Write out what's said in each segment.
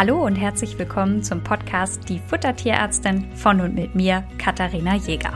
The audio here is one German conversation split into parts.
Hallo und herzlich willkommen zum Podcast Die Futtertierärztin von und mit mir, Katharina Jäger.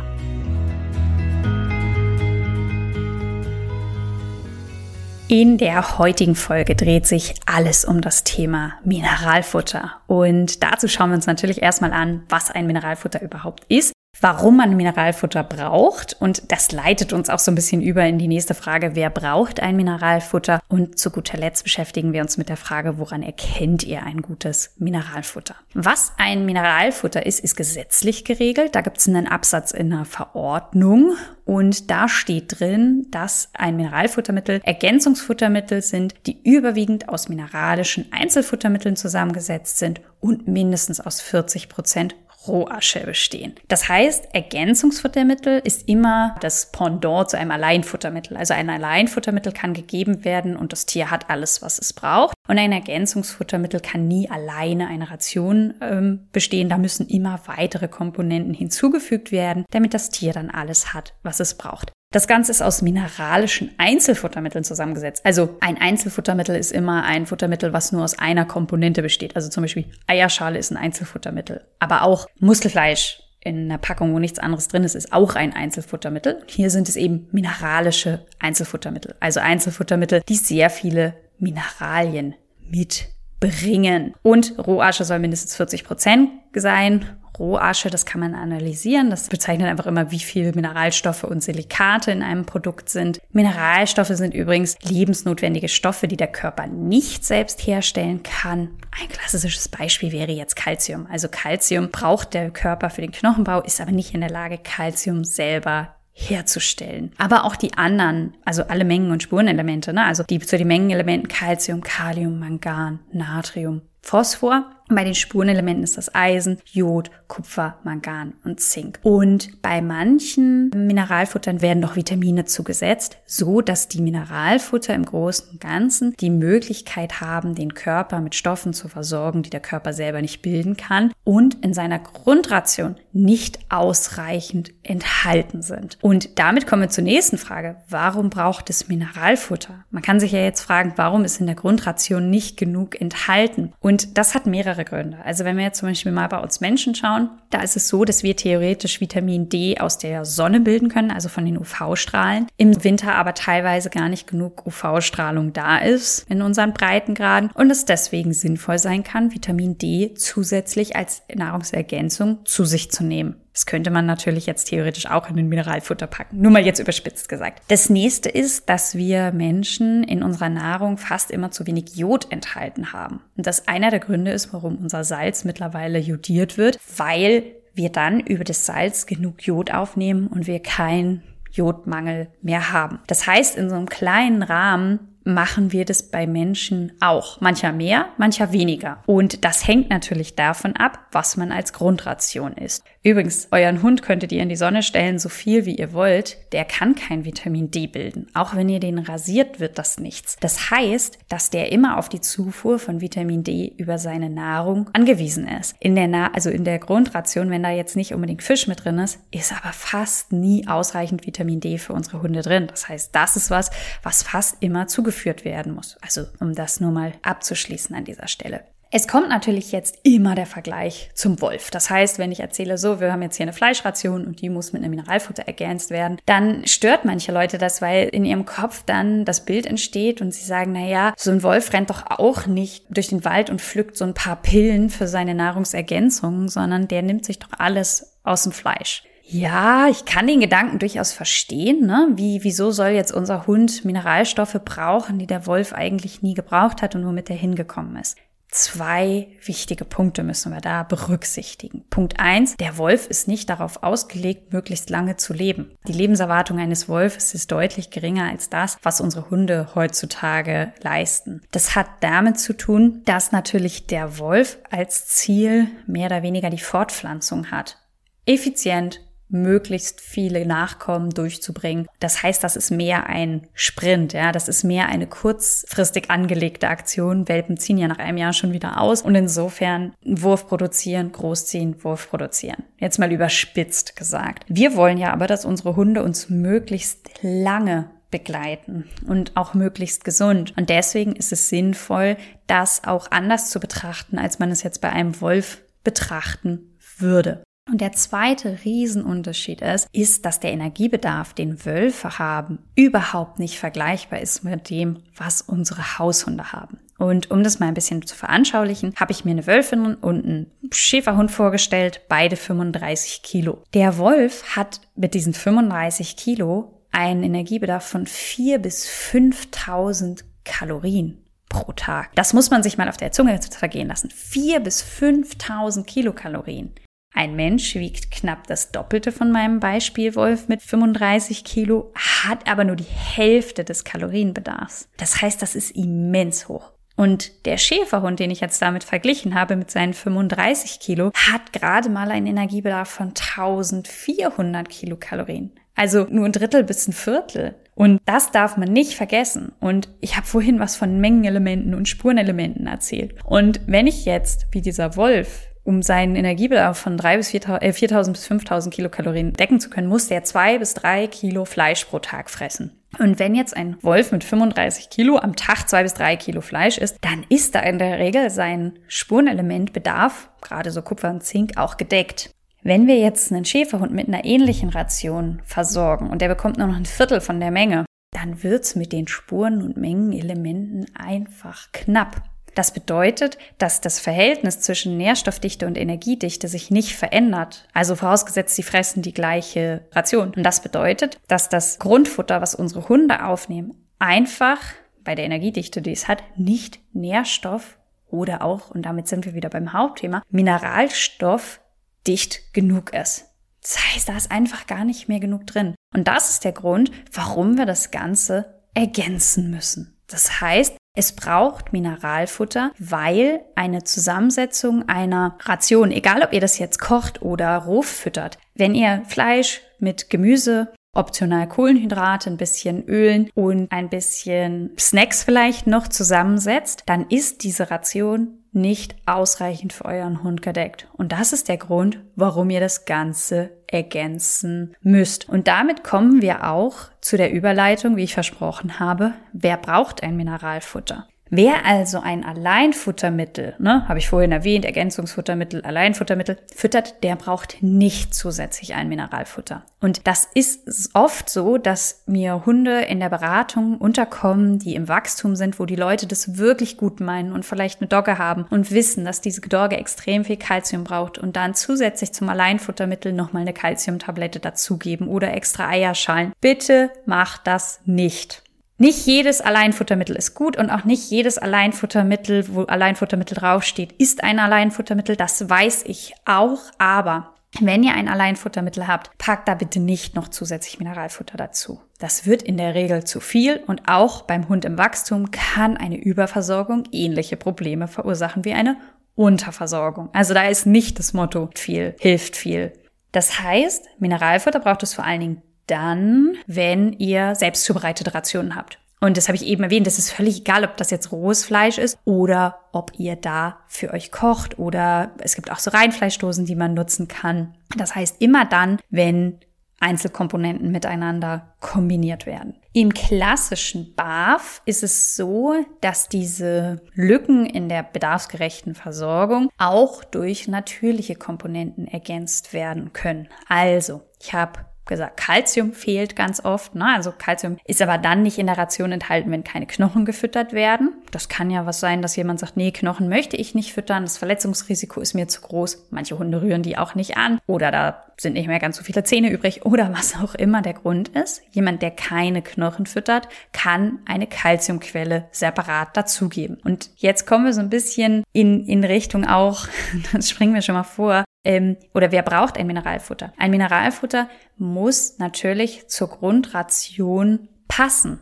In der heutigen Folge dreht sich alles um das Thema Mineralfutter. Und dazu schauen wir uns natürlich erstmal an, was ein Mineralfutter überhaupt ist warum man Mineralfutter braucht. Und das leitet uns auch so ein bisschen über in die nächste Frage, wer braucht ein Mineralfutter? Und zu guter Letzt beschäftigen wir uns mit der Frage, woran erkennt ihr ein gutes Mineralfutter? Was ein Mineralfutter ist, ist gesetzlich geregelt. Da gibt es einen Absatz in einer Verordnung und da steht drin, dass ein Mineralfuttermittel Ergänzungsfuttermittel sind, die überwiegend aus mineralischen Einzelfuttermitteln zusammengesetzt sind und mindestens aus 40 Prozent Rohasche bestehen. Das heißt, Ergänzungsfuttermittel ist immer das Pendant zu einem Alleinfuttermittel. Also ein Alleinfuttermittel kann gegeben werden und das Tier hat alles, was es braucht. Und ein Ergänzungsfuttermittel kann nie alleine eine Ration ähm, bestehen. Da müssen immer weitere Komponenten hinzugefügt werden, damit das Tier dann alles hat, was es braucht. Das Ganze ist aus mineralischen Einzelfuttermitteln zusammengesetzt. Also ein Einzelfuttermittel ist immer ein Futtermittel, was nur aus einer Komponente besteht. Also zum Beispiel Eierschale ist ein Einzelfuttermittel. Aber auch Muskelfleisch in einer Packung, wo nichts anderes drin ist, ist auch ein Einzelfuttermittel. Hier sind es eben mineralische Einzelfuttermittel. Also Einzelfuttermittel, die sehr viele Mineralien mitbringen. Und Rohasche soll mindestens 40 Prozent sein Rohasche, das kann man analysieren. Das bezeichnet einfach immer, wie viel Mineralstoffe und Silikate in einem Produkt sind. Mineralstoffe sind übrigens lebensnotwendige Stoffe, die der Körper nicht selbst herstellen kann. Ein klassisches Beispiel wäre jetzt Calcium. Also Calcium braucht der Körper für den Knochenbau, ist aber nicht in der Lage, Calcium selber herzustellen. Aber auch die anderen, also alle Mengen- und Spurenelemente, ne? also die zu den Mengenelementen Calcium, Kalium, Mangan, Natrium, Phosphor. Bei den Spurenelementen ist das Eisen, Jod, Kupfer, Mangan und Zink. Und bei manchen Mineralfuttern werden noch Vitamine zugesetzt, so dass die Mineralfutter im Großen und Ganzen die Möglichkeit haben, den Körper mit Stoffen zu versorgen, die der Körper selber nicht bilden kann und in seiner Grundration nicht ausreichend enthalten sind. Und damit kommen wir zur nächsten Frage. Warum braucht es Mineralfutter? Man kann sich ja jetzt fragen, warum ist in der Grundration nicht genug enthalten? Und das hat mehrere mehrere Gründe. Also wenn wir jetzt zum Beispiel mal bei uns Menschen schauen, da ist es so, dass wir theoretisch Vitamin D aus der Sonne bilden können, also von den UV-Strahlen. Im Winter aber teilweise gar nicht genug UV-Strahlung da ist in unseren Breitengraden und es deswegen sinnvoll sein kann, Vitamin D zusätzlich als Nahrungsergänzung zu sich zu nehmen. Das könnte man natürlich jetzt theoretisch auch in den Mineralfutter packen. Nur mal jetzt überspitzt gesagt. Das nächste ist, dass wir Menschen in unserer Nahrung fast immer zu wenig Jod enthalten haben. Und das einer der Gründe ist, warum unser Salz mittlerweile jodiert wird, weil wir dann über das Salz genug Jod aufnehmen und wir keinen Jodmangel mehr haben. Das heißt, in so einem kleinen Rahmen machen wir das bei Menschen auch. Mancher mehr, mancher weniger. Und das hängt natürlich davon ab, was man als Grundration isst. Übrigens, euren Hund könntet ihr in die Sonne stellen, so viel wie ihr wollt. Der kann kein Vitamin D bilden. Auch wenn ihr den rasiert, wird das nichts. Das heißt, dass der immer auf die Zufuhr von Vitamin D über seine Nahrung angewiesen ist. In der, Na also in der Grundration, wenn da jetzt nicht unbedingt Fisch mit drin ist, ist aber fast nie ausreichend Vitamin D für unsere Hunde drin. Das heißt, das ist was, was fast immer zugeführt werden muss. Also, um das nur mal abzuschließen an dieser Stelle. Es kommt natürlich jetzt immer der Vergleich zum Wolf. Das heißt, wenn ich erzähle, so, wir haben jetzt hier eine Fleischration und die muss mit einem Mineralfutter ergänzt werden, dann stört manche Leute das, weil in ihrem Kopf dann das Bild entsteht und sie sagen, na ja, so ein Wolf rennt doch auch nicht durch den Wald und pflückt so ein paar Pillen für seine Nahrungsergänzung, sondern der nimmt sich doch alles aus dem Fleisch. Ja, ich kann den Gedanken durchaus verstehen. Ne? Wie, wieso soll jetzt unser Hund Mineralstoffe brauchen, die der Wolf eigentlich nie gebraucht hat und womit er hingekommen ist? Zwei wichtige Punkte müssen wir da berücksichtigen. Punkt eins: Der Wolf ist nicht darauf ausgelegt, möglichst lange zu leben. Die Lebenserwartung eines Wolfes ist deutlich geringer als das, was unsere Hunde heutzutage leisten. Das hat damit zu tun, dass natürlich der Wolf als Ziel mehr oder weniger die Fortpflanzung hat. Effizient, möglichst viele Nachkommen durchzubringen. Das heißt, das ist mehr ein Sprint, ja, das ist mehr eine kurzfristig angelegte Aktion. Welpen ziehen ja nach einem Jahr schon wieder aus und insofern Wurf produzieren, großziehen, Wurf produzieren. Jetzt mal überspitzt gesagt. Wir wollen ja aber, dass unsere Hunde uns möglichst lange begleiten und auch möglichst gesund. Und deswegen ist es sinnvoll, das auch anders zu betrachten, als man es jetzt bei einem Wolf betrachten würde. Und der zweite Riesenunterschied ist, ist, dass der Energiebedarf, den Wölfe haben, überhaupt nicht vergleichbar ist mit dem, was unsere Haushunde haben. Und um das mal ein bisschen zu veranschaulichen, habe ich mir eine Wölfin und einen Schäferhund vorgestellt, beide 35 Kilo. Der Wolf hat mit diesen 35 Kilo einen Energiebedarf von 4 bis 5000 Kalorien pro Tag. Das muss man sich mal auf der Zunge vergehen lassen. 4 bis 5000 Kilokalorien. Ein Mensch wiegt knapp das Doppelte von meinem Beispiel Wolf mit 35 Kilo, hat aber nur die Hälfte des Kalorienbedarfs. Das heißt, das ist immens hoch. Und der Schäferhund, den ich jetzt damit verglichen habe mit seinen 35 Kilo, hat gerade mal einen Energiebedarf von 1400 Kilokalorien. Also nur ein Drittel bis ein Viertel. Und das darf man nicht vergessen. Und ich habe vorhin was von Mengenelementen und Spurenelementen erzählt. Und wenn ich jetzt, wie dieser Wolf, um seinen Energiebedarf von 3 bis 4.000 äh, 4.000 bis 5.000 Kilokalorien decken zu können, muss der zwei bis drei Kilo Fleisch pro Tag fressen. Und wenn jetzt ein Wolf mit 35 Kilo am Tag zwei bis drei Kilo Fleisch isst, dann ist da in der Regel sein Spurenelementbedarf, gerade so Kupfer und Zink, auch gedeckt. Wenn wir jetzt einen Schäferhund mit einer ähnlichen Ration versorgen und der bekommt nur noch ein Viertel von der Menge, dann wird's mit den Spuren und Mengenelementen einfach knapp. Das bedeutet, dass das Verhältnis zwischen Nährstoffdichte und Energiedichte sich nicht verändert. Also vorausgesetzt, sie fressen die gleiche Ration. Und das bedeutet, dass das Grundfutter, was unsere Hunde aufnehmen, einfach bei der Energiedichte, die es hat, nicht Nährstoff oder auch, und damit sind wir wieder beim Hauptthema, Mineralstoff dicht genug ist. Das heißt, da ist einfach gar nicht mehr genug drin. Und das ist der Grund, warum wir das Ganze ergänzen müssen. Das heißt, es braucht Mineralfutter, weil eine Zusammensetzung einer Ration, egal ob ihr das jetzt kocht oder roh füttert, wenn ihr Fleisch mit Gemüse optional Kohlenhydrate, ein bisschen Ölen und ein bisschen Snacks vielleicht noch zusammensetzt, dann ist diese Ration nicht ausreichend für euren Hund gedeckt. Und das ist der Grund, warum ihr das Ganze ergänzen müsst. Und damit kommen wir auch zu der Überleitung, wie ich versprochen habe. Wer braucht ein Mineralfutter? Wer also ein Alleinfuttermittel, ne, habe ich vorhin erwähnt, Ergänzungsfuttermittel, Alleinfuttermittel, füttert, der braucht nicht zusätzlich ein Mineralfutter. Und das ist oft so, dass mir Hunde in der Beratung unterkommen, die im Wachstum sind, wo die Leute das wirklich gut meinen und vielleicht eine Dogge haben und wissen, dass diese Dogge extrem viel Kalzium braucht und dann zusätzlich zum Alleinfuttermittel nochmal eine Kalziumtablette dazugeben oder extra Eierschalen. Bitte macht das nicht. Nicht jedes Alleinfuttermittel ist gut und auch nicht jedes Alleinfuttermittel, wo Alleinfuttermittel draufsteht, ist ein Alleinfuttermittel. Das weiß ich auch. Aber wenn ihr ein Alleinfuttermittel habt, packt da bitte nicht noch zusätzlich Mineralfutter dazu. Das wird in der Regel zu viel und auch beim Hund im Wachstum kann eine Überversorgung ähnliche Probleme verursachen wie eine Unterversorgung. Also da ist nicht das Motto viel hilft viel. Das heißt, Mineralfutter braucht es vor allen Dingen dann, wenn ihr selbst zubereitete Rationen habt. Und das habe ich eben erwähnt, es ist völlig egal, ob das jetzt rohes Fleisch ist oder ob ihr da für euch kocht oder es gibt auch so Reinfleischdosen, die man nutzen kann. Das heißt immer dann, wenn Einzelkomponenten miteinander kombiniert werden. Im klassischen BAF ist es so, dass diese Lücken in der bedarfsgerechten Versorgung auch durch natürliche Komponenten ergänzt werden können. Also, ich habe gesagt, Calcium fehlt ganz oft. Ne? Also Calcium ist aber dann nicht in der Ration enthalten, wenn keine Knochen gefüttert werden. Das kann ja was sein, dass jemand sagt, nee, Knochen möchte ich nicht füttern, das Verletzungsrisiko ist mir zu groß. Manche Hunde rühren die auch nicht an oder da sind nicht mehr ganz so viele Zähne übrig oder was auch immer der Grund ist. Jemand, der keine Knochen füttert, kann eine Calciumquelle separat dazugeben. Und jetzt kommen wir so ein bisschen in, in Richtung auch, das springen wir schon mal vor, ähm, oder wer braucht ein Mineralfutter? Ein Mineralfutter muss natürlich zur Grundration passen.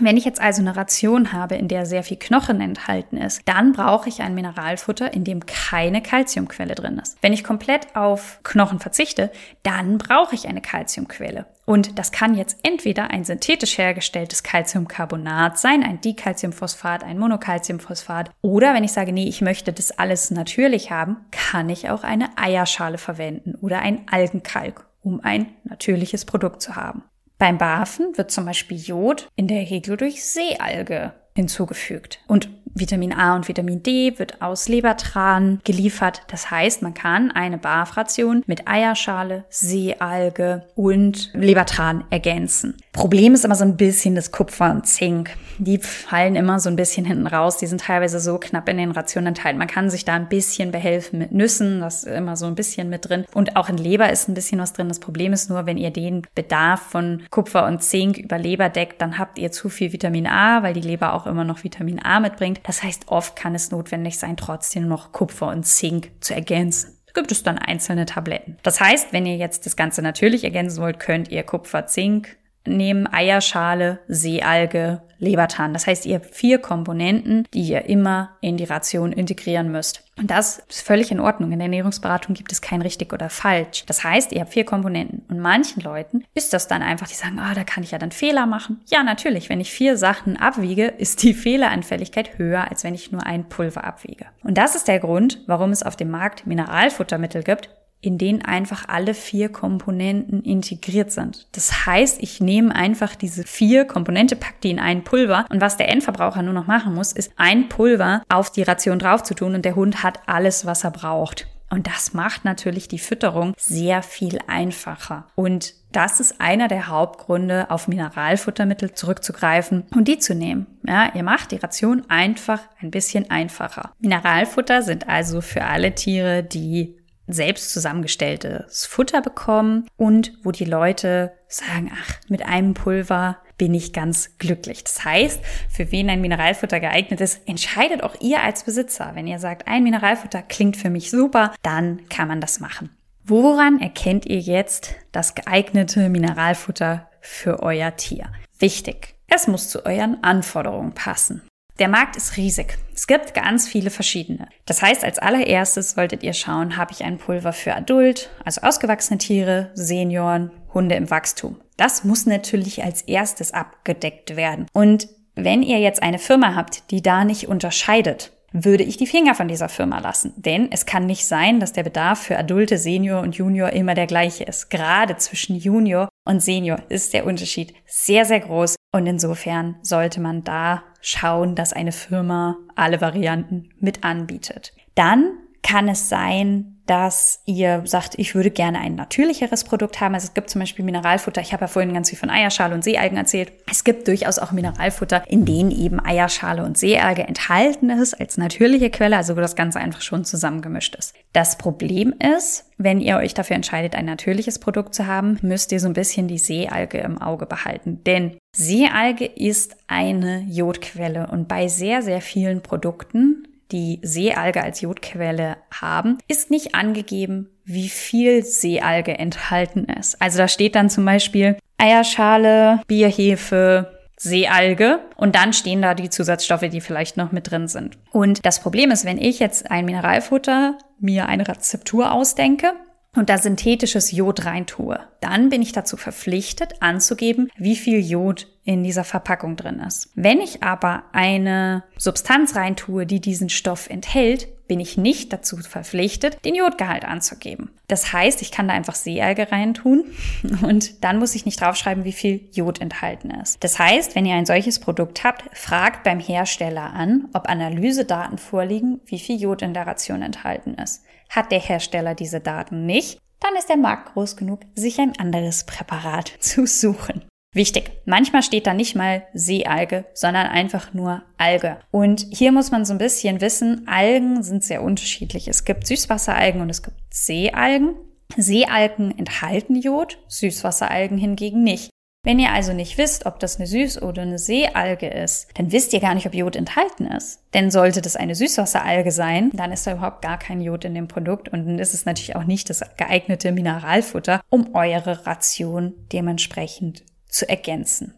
Wenn ich jetzt also eine Ration habe, in der sehr viel Knochen enthalten ist, dann brauche ich ein Mineralfutter, in dem keine Kalziumquelle drin ist. Wenn ich komplett auf Knochen verzichte, dann brauche ich eine Kalziumquelle. Und das kann jetzt entweder ein synthetisch hergestelltes Calciumcarbonat sein, ein Dicalciumphosphat, ein Monocalciumphosphat. Oder wenn ich sage, nee, ich möchte das alles natürlich haben, kann ich auch eine Eierschale verwenden oder ein Algenkalk, um ein natürliches Produkt zu haben. Beim Barfen wird zum Beispiel Jod in der Regel durch Seealge hinzugefügt. Und Vitamin A und Vitamin D wird aus Lebertran geliefert. Das heißt, man kann eine Barfration mit Eierschale, Seealge und Lebertran ergänzen. Problem ist immer so ein bisschen das Kupfer und Zink. Die fallen immer so ein bisschen hinten raus. Die sind teilweise so knapp in den Rationen enthalten. Man kann sich da ein bisschen behelfen mit Nüssen. Das ist immer so ein bisschen mit drin. Und auch in Leber ist ein bisschen was drin. Das Problem ist nur, wenn ihr den Bedarf von Kupfer und Zink über Leber deckt, dann habt ihr zu viel Vitamin A, weil die Leber auch immer noch Vitamin A mitbringt. Das heißt, oft kann es notwendig sein, trotzdem noch Kupfer und Zink zu ergänzen gibt es dann einzelne Tabletten. Das heißt, wenn ihr jetzt das Ganze natürlich ergänzen wollt, könnt ihr Kupfer, Zink, nehmen Eierschale, Seealge, Lebertran. Das heißt, ihr habt vier Komponenten, die ihr immer in die Ration integrieren müsst. Und das ist völlig in Ordnung. In der Ernährungsberatung gibt es kein richtig oder falsch. Das heißt, ihr habt vier Komponenten. Und manchen Leuten ist das dann einfach, die sagen, ah, oh, da kann ich ja dann Fehler machen. Ja, natürlich. Wenn ich vier Sachen abwiege, ist die Fehleranfälligkeit höher, als wenn ich nur ein Pulver abwiege. Und das ist der Grund, warum es auf dem Markt Mineralfuttermittel gibt, in denen einfach alle vier Komponenten integriert sind. Das heißt, ich nehme einfach diese vier Komponente, pack die in ein Pulver und was der Endverbraucher nur noch machen muss, ist ein Pulver auf die Ration drauf zu tun und der Hund hat alles, was er braucht. Und das macht natürlich die Fütterung sehr viel einfacher. Und das ist einer der Hauptgründe, auf Mineralfuttermittel zurückzugreifen und die zu nehmen. Ja, ihr macht die Ration einfach ein bisschen einfacher. Mineralfutter sind also für alle Tiere, die selbst zusammengestelltes Futter bekommen und wo die Leute sagen, ach, mit einem Pulver bin ich ganz glücklich. Das heißt, für wen ein Mineralfutter geeignet ist, entscheidet auch ihr als Besitzer. Wenn ihr sagt, ein Mineralfutter klingt für mich super, dann kann man das machen. Woran erkennt ihr jetzt das geeignete Mineralfutter für euer Tier? Wichtig. Es muss zu euren Anforderungen passen. Der Markt ist riesig. Es gibt ganz viele verschiedene. Das heißt, als allererstes solltet ihr schauen, habe ich ein Pulver für Adult, also ausgewachsene Tiere, Senioren, Hunde im Wachstum. Das muss natürlich als erstes abgedeckt werden. Und wenn ihr jetzt eine Firma habt, die da nicht unterscheidet, würde ich die Finger von dieser Firma lassen. Denn es kann nicht sein, dass der Bedarf für Adulte, Senior und Junior immer der gleiche ist. Gerade zwischen Junior und Senior ist der Unterschied sehr, sehr groß. Und insofern sollte man da schauen, dass eine Firma alle Varianten mit anbietet. Dann kann es sein, dass ihr sagt, ich würde gerne ein natürlicheres Produkt haben. Also es gibt zum Beispiel Mineralfutter. Ich habe ja vorhin ganz viel von Eierschale und Seealgen erzählt. Es gibt durchaus auch Mineralfutter, in denen eben Eierschale und Seealge enthalten ist als natürliche Quelle, also wo das Ganze einfach schon zusammengemischt ist. Das Problem ist, wenn ihr euch dafür entscheidet, ein natürliches Produkt zu haben, müsst ihr so ein bisschen die Seealge im Auge behalten. Denn Seealge ist eine Jodquelle und bei sehr, sehr vielen Produkten die Seealge als Jodquelle haben, ist nicht angegeben, wie viel Seealge enthalten ist. Also da steht dann zum Beispiel Eierschale, Bierhefe, Seealge und dann stehen da die Zusatzstoffe, die vielleicht noch mit drin sind. Und das Problem ist, wenn ich jetzt ein Mineralfutter mir eine Rezeptur ausdenke und da synthetisches Jod reintue, dann bin ich dazu verpflichtet anzugeben, wie viel Jod in dieser Verpackung drin ist. Wenn ich aber eine Substanz reintue, die diesen Stoff enthält, bin ich nicht dazu verpflichtet, den Jodgehalt anzugeben. Das heißt, ich kann da einfach Seealge reintun und dann muss ich nicht draufschreiben, wie viel Jod enthalten ist. Das heißt, wenn ihr ein solches Produkt habt, fragt beim Hersteller an, ob Analysedaten vorliegen, wie viel Jod in der Ration enthalten ist. Hat der Hersteller diese Daten nicht, dann ist der Markt groß genug, sich ein anderes Präparat zu suchen. Wichtig. Manchmal steht da nicht mal Seealge, sondern einfach nur Alge. Und hier muss man so ein bisschen wissen, Algen sind sehr unterschiedlich. Es gibt Süßwasseralgen und es gibt Seealgen. Seealgen enthalten Jod, Süßwasseralgen hingegen nicht. Wenn ihr also nicht wisst, ob das eine Süß- oder eine Seealge ist, dann wisst ihr gar nicht, ob Jod enthalten ist. Denn sollte das eine Süßwasseralge sein, dann ist da überhaupt gar kein Jod in dem Produkt und dann ist es natürlich auch nicht das geeignete Mineralfutter, um eure Ration dementsprechend zu ergänzen.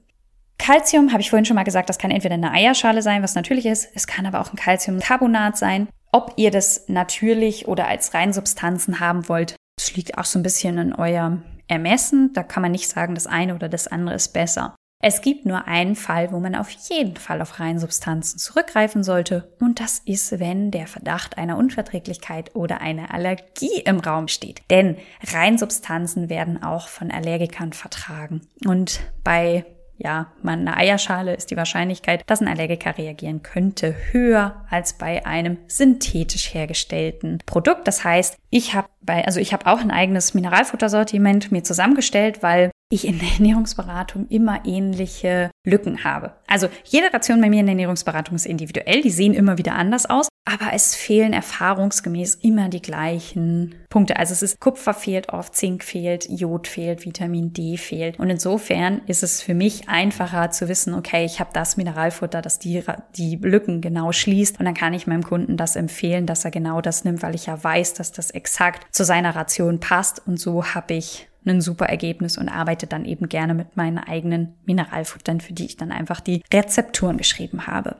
Calcium, habe ich vorhin schon mal gesagt, das kann entweder eine Eierschale sein, was natürlich ist, es kann aber auch ein Calciumcarbonat sein. Ob ihr das natürlich oder als Reinsubstanzen haben wollt, das liegt auch so ein bisschen in eurem Ermessen. Da kann man nicht sagen, das eine oder das andere ist besser. Es gibt nur einen Fall, wo man auf jeden Fall auf Reinsubstanzen zurückgreifen sollte und das ist, wenn der Verdacht einer Unverträglichkeit oder einer Allergie im Raum steht. Denn Reinsubstanzen werden auch von Allergikern vertragen und bei ja, man eine Eierschale ist die Wahrscheinlichkeit, dass ein Allergiker reagieren könnte, höher als bei einem synthetisch hergestellten Produkt. Das heißt, ich habe bei, also ich habe auch ein eigenes Mineralfuttersortiment mir zusammengestellt, weil ich in der Ernährungsberatung immer ähnliche Lücken habe. Also jede Ration bei mir in der Ernährungsberatung ist individuell, die sehen immer wieder anders aus, aber es fehlen erfahrungsgemäß immer die gleichen Punkte. Also es ist Kupfer fehlt oft, Zink fehlt, Jod fehlt, Vitamin D fehlt. Und insofern ist es für mich einfacher zu wissen, okay, ich habe das Mineralfutter, das die, die Lücken genau schließt. Und dann kann ich meinem Kunden das empfehlen, dass er genau das nimmt, weil ich ja weiß, dass das exakt zu seiner Ration passt. Und so habe ich ein super Ergebnis und arbeite dann eben gerne mit meinen eigenen Mineralfuttern, für die ich dann einfach die Rezepturen geschrieben habe.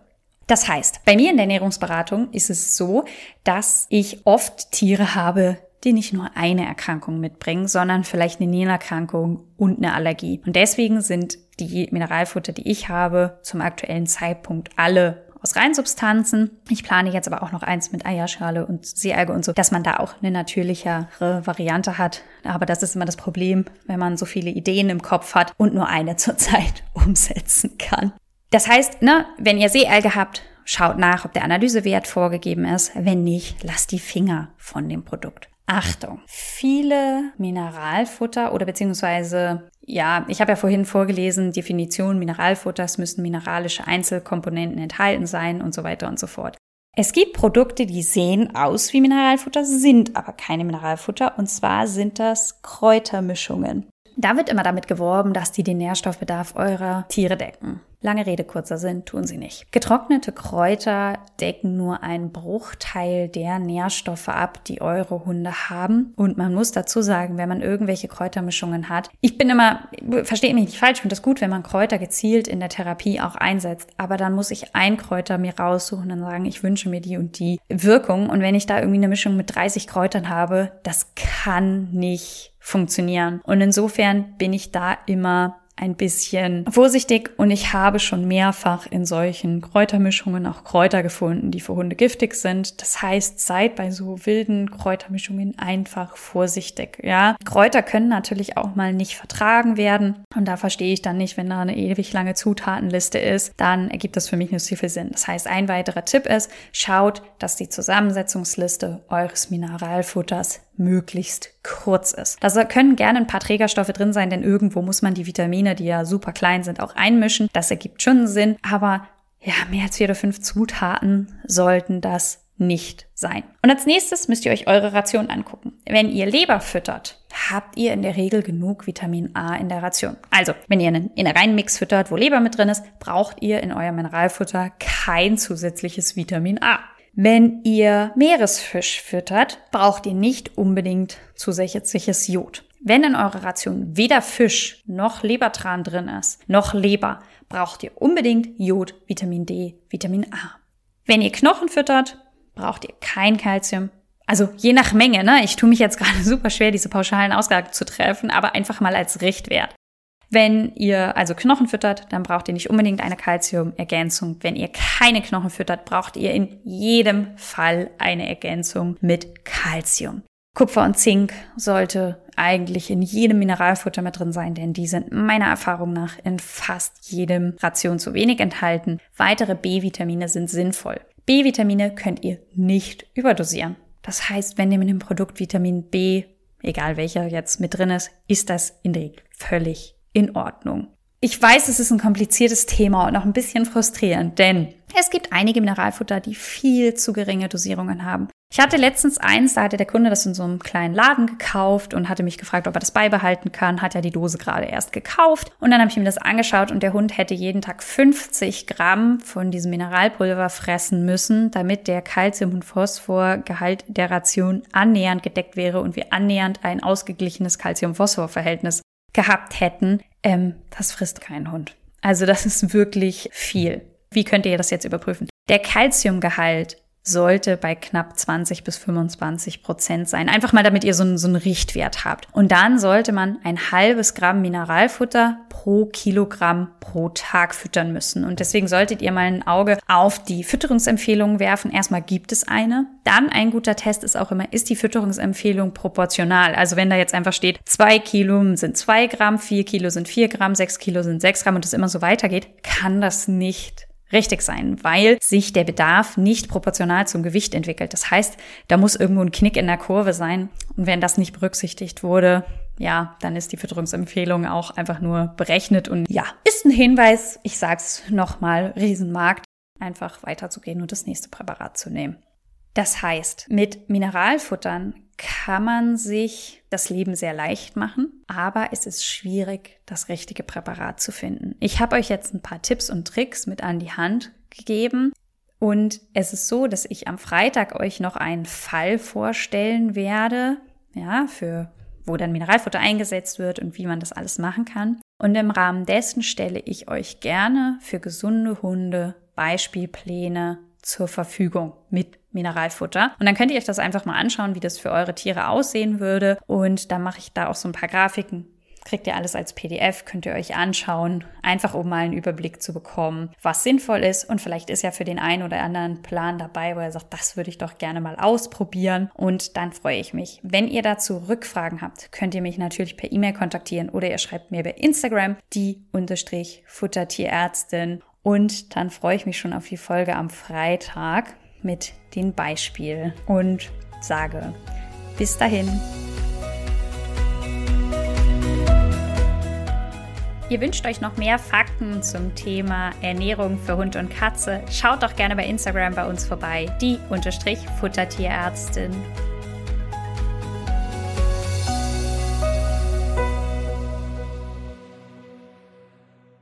Das heißt, bei mir in der Ernährungsberatung ist es so, dass ich oft Tiere habe, die nicht nur eine Erkrankung mitbringen, sondern vielleicht eine Nierenerkrankung und eine Allergie. Und deswegen sind die Mineralfutter, die ich habe, zum aktuellen Zeitpunkt alle aus Reinsubstanzen. Ich plane jetzt aber auch noch eins mit Eierschale und Seealge und so, dass man da auch eine natürlichere Variante hat. Aber das ist immer das Problem, wenn man so viele Ideen im Kopf hat und nur eine zurzeit umsetzen kann. Das heißt, ne, wenn ihr Seealge habt, schaut nach, ob der Analysewert vorgegeben ist. Wenn nicht, lasst die Finger von dem Produkt. Achtung, viele Mineralfutter oder beziehungsweise, ja, ich habe ja vorhin vorgelesen, Definition Mineralfutters müssen mineralische Einzelkomponenten enthalten sein und so weiter und so fort. Es gibt Produkte, die sehen aus wie Mineralfutter, sind aber keine Mineralfutter und zwar sind das Kräutermischungen. Da wird immer damit geworben, dass die den Nährstoffbedarf eurer Tiere decken. Lange Rede, kurzer Sinn, tun sie nicht. Getrocknete Kräuter decken nur einen Bruchteil der Nährstoffe ab, die eure Hunde haben. Und man muss dazu sagen, wenn man irgendwelche Kräutermischungen hat, ich bin immer, verstehe mich nicht falsch, finde das gut, wenn man Kräuter gezielt in der Therapie auch einsetzt. Aber dann muss ich ein Kräuter mir raussuchen und sagen, ich wünsche mir die und die Wirkung. Und wenn ich da irgendwie eine Mischung mit 30 Kräutern habe, das kann nicht funktionieren. Und insofern bin ich da immer ein bisschen vorsichtig und ich habe schon mehrfach in solchen Kräutermischungen auch Kräuter gefunden, die für Hunde giftig sind. Das heißt, seid bei so wilden Kräutermischungen einfach vorsichtig, ja. Kräuter können natürlich auch mal nicht vertragen werden und da verstehe ich dann nicht, wenn da eine ewig lange Zutatenliste ist, dann ergibt das für mich nicht so viel Sinn. Das heißt, ein weiterer Tipp ist, schaut, dass die Zusammensetzungsliste eures Mineralfutters möglichst kurz ist. Da können gerne ein paar Trägerstoffe drin sein, denn irgendwo muss man die Vitamine, die ja super klein sind, auch einmischen. Das ergibt schon Sinn, aber ja, mehr als vier oder fünf Zutaten sollten das nicht sein. Und als nächstes müsst ihr euch eure Ration angucken. Wenn ihr Leber füttert, habt ihr in der Regel genug Vitamin A in der Ration. Also, wenn ihr einen Innereienmix füttert, wo Leber mit drin ist, braucht ihr in eurem Mineralfutter kein zusätzliches Vitamin A. Wenn ihr Meeresfisch füttert, braucht ihr nicht unbedingt zusätzliches Jod. Wenn in eurer Ration weder Fisch noch Lebertran drin ist, noch Leber, braucht ihr unbedingt Jod, Vitamin D, Vitamin A. Wenn ihr Knochen füttert, braucht ihr kein Kalzium. Also je nach Menge, ne? Ich tue mich jetzt gerade super schwer, diese pauschalen Ausgaben zu treffen, aber einfach mal als Richtwert. Wenn ihr also Knochen füttert, dann braucht ihr nicht unbedingt eine Kalziumergänzung. Wenn ihr keine Knochen füttert, braucht ihr in jedem Fall eine Ergänzung mit Kalzium. Kupfer und Zink sollte eigentlich in jedem Mineralfutter mit drin sein, denn die sind meiner Erfahrung nach in fast jedem Ration zu wenig enthalten. Weitere B-Vitamine sind sinnvoll. B-Vitamine könnt ihr nicht überdosieren. Das heißt, wenn ihr mit dem Produkt Vitamin B, egal welcher jetzt mit drin ist, ist das in der Regel völlig in Ordnung. Ich weiß, es ist ein kompliziertes Thema und auch ein bisschen frustrierend, denn es gibt einige Mineralfutter, die viel zu geringe Dosierungen haben. Ich hatte letztens eins, da hatte der Kunde das in so einem kleinen Laden gekauft und hatte mich gefragt, ob er das beibehalten kann. Hat ja die Dose gerade erst gekauft. Und dann habe ich mir das angeschaut und der Hund hätte jeden Tag 50 Gramm von diesem Mineralpulver fressen müssen, damit der Kalzium- und Phosphorgehalt der Ration annähernd gedeckt wäre und wir annähernd ein ausgeglichenes Calcium-Phosphor-Verhältnis gehabt hätten, ähm, das frisst kein Hund. Also das ist wirklich viel. Wie könnt ihr das jetzt überprüfen? Der Calciumgehalt sollte bei knapp 20 bis 25 Prozent sein. Einfach mal, damit ihr so einen, so einen Richtwert habt. Und dann sollte man ein halbes Gramm Mineralfutter pro Kilogramm pro Tag füttern müssen. Und deswegen solltet ihr mal ein Auge auf die Fütterungsempfehlungen werfen. Erstmal gibt es eine. Dann ein guter Test ist auch immer, ist die Fütterungsempfehlung proportional? Also wenn da jetzt einfach steht, zwei Kilo sind zwei Gramm, vier Kilo sind vier Gramm, sechs Kilo sind sechs Gramm und es immer so weitergeht, kann das nicht richtig sein, weil sich der Bedarf nicht proportional zum Gewicht entwickelt. Das heißt, da muss irgendwo ein Knick in der Kurve sein. Und wenn das nicht berücksichtigt wurde, ja, dann ist die Fütterungsempfehlung auch einfach nur berechnet und ja, ist ein Hinweis, ich sag's nochmal, Riesenmarkt, einfach weiterzugehen und das nächste Präparat zu nehmen. Das heißt, mit Mineralfuttern kann man sich das Leben sehr leicht machen, aber es ist schwierig, das richtige Präparat zu finden. Ich habe euch jetzt ein paar Tipps und Tricks mit an die Hand gegeben. Und es ist so, dass ich am Freitag euch noch einen Fall vorstellen werde, ja, für wo dann Mineralfutter eingesetzt wird und wie man das alles machen kann. Und im Rahmen dessen stelle ich euch gerne für gesunde Hunde Beispielpläne zur Verfügung mit Mineralfutter. Und dann könnt ihr euch das einfach mal anschauen, wie das für eure Tiere aussehen würde. Und dann mache ich da auch so ein paar Grafiken. Kriegt ihr alles als PDF, könnt ihr euch anschauen, einfach um mal einen Überblick zu bekommen, was sinnvoll ist. Und vielleicht ist ja für den einen oder anderen Plan dabei, wo er sagt, das würde ich doch gerne mal ausprobieren. Und dann freue ich mich. Wenn ihr dazu Rückfragen habt, könnt ihr mich natürlich per E-Mail kontaktieren oder ihr schreibt mir bei Instagram die unterstrich Futtertierärztin. Und dann freue ich mich schon auf die Folge am Freitag mit dem Beispiel und sage bis dahin. Ihr wünscht euch noch mehr Fakten zum Thema Ernährung für Hund und Katze? Schaut doch gerne bei Instagram bei uns vorbei, die Futtertierärztin.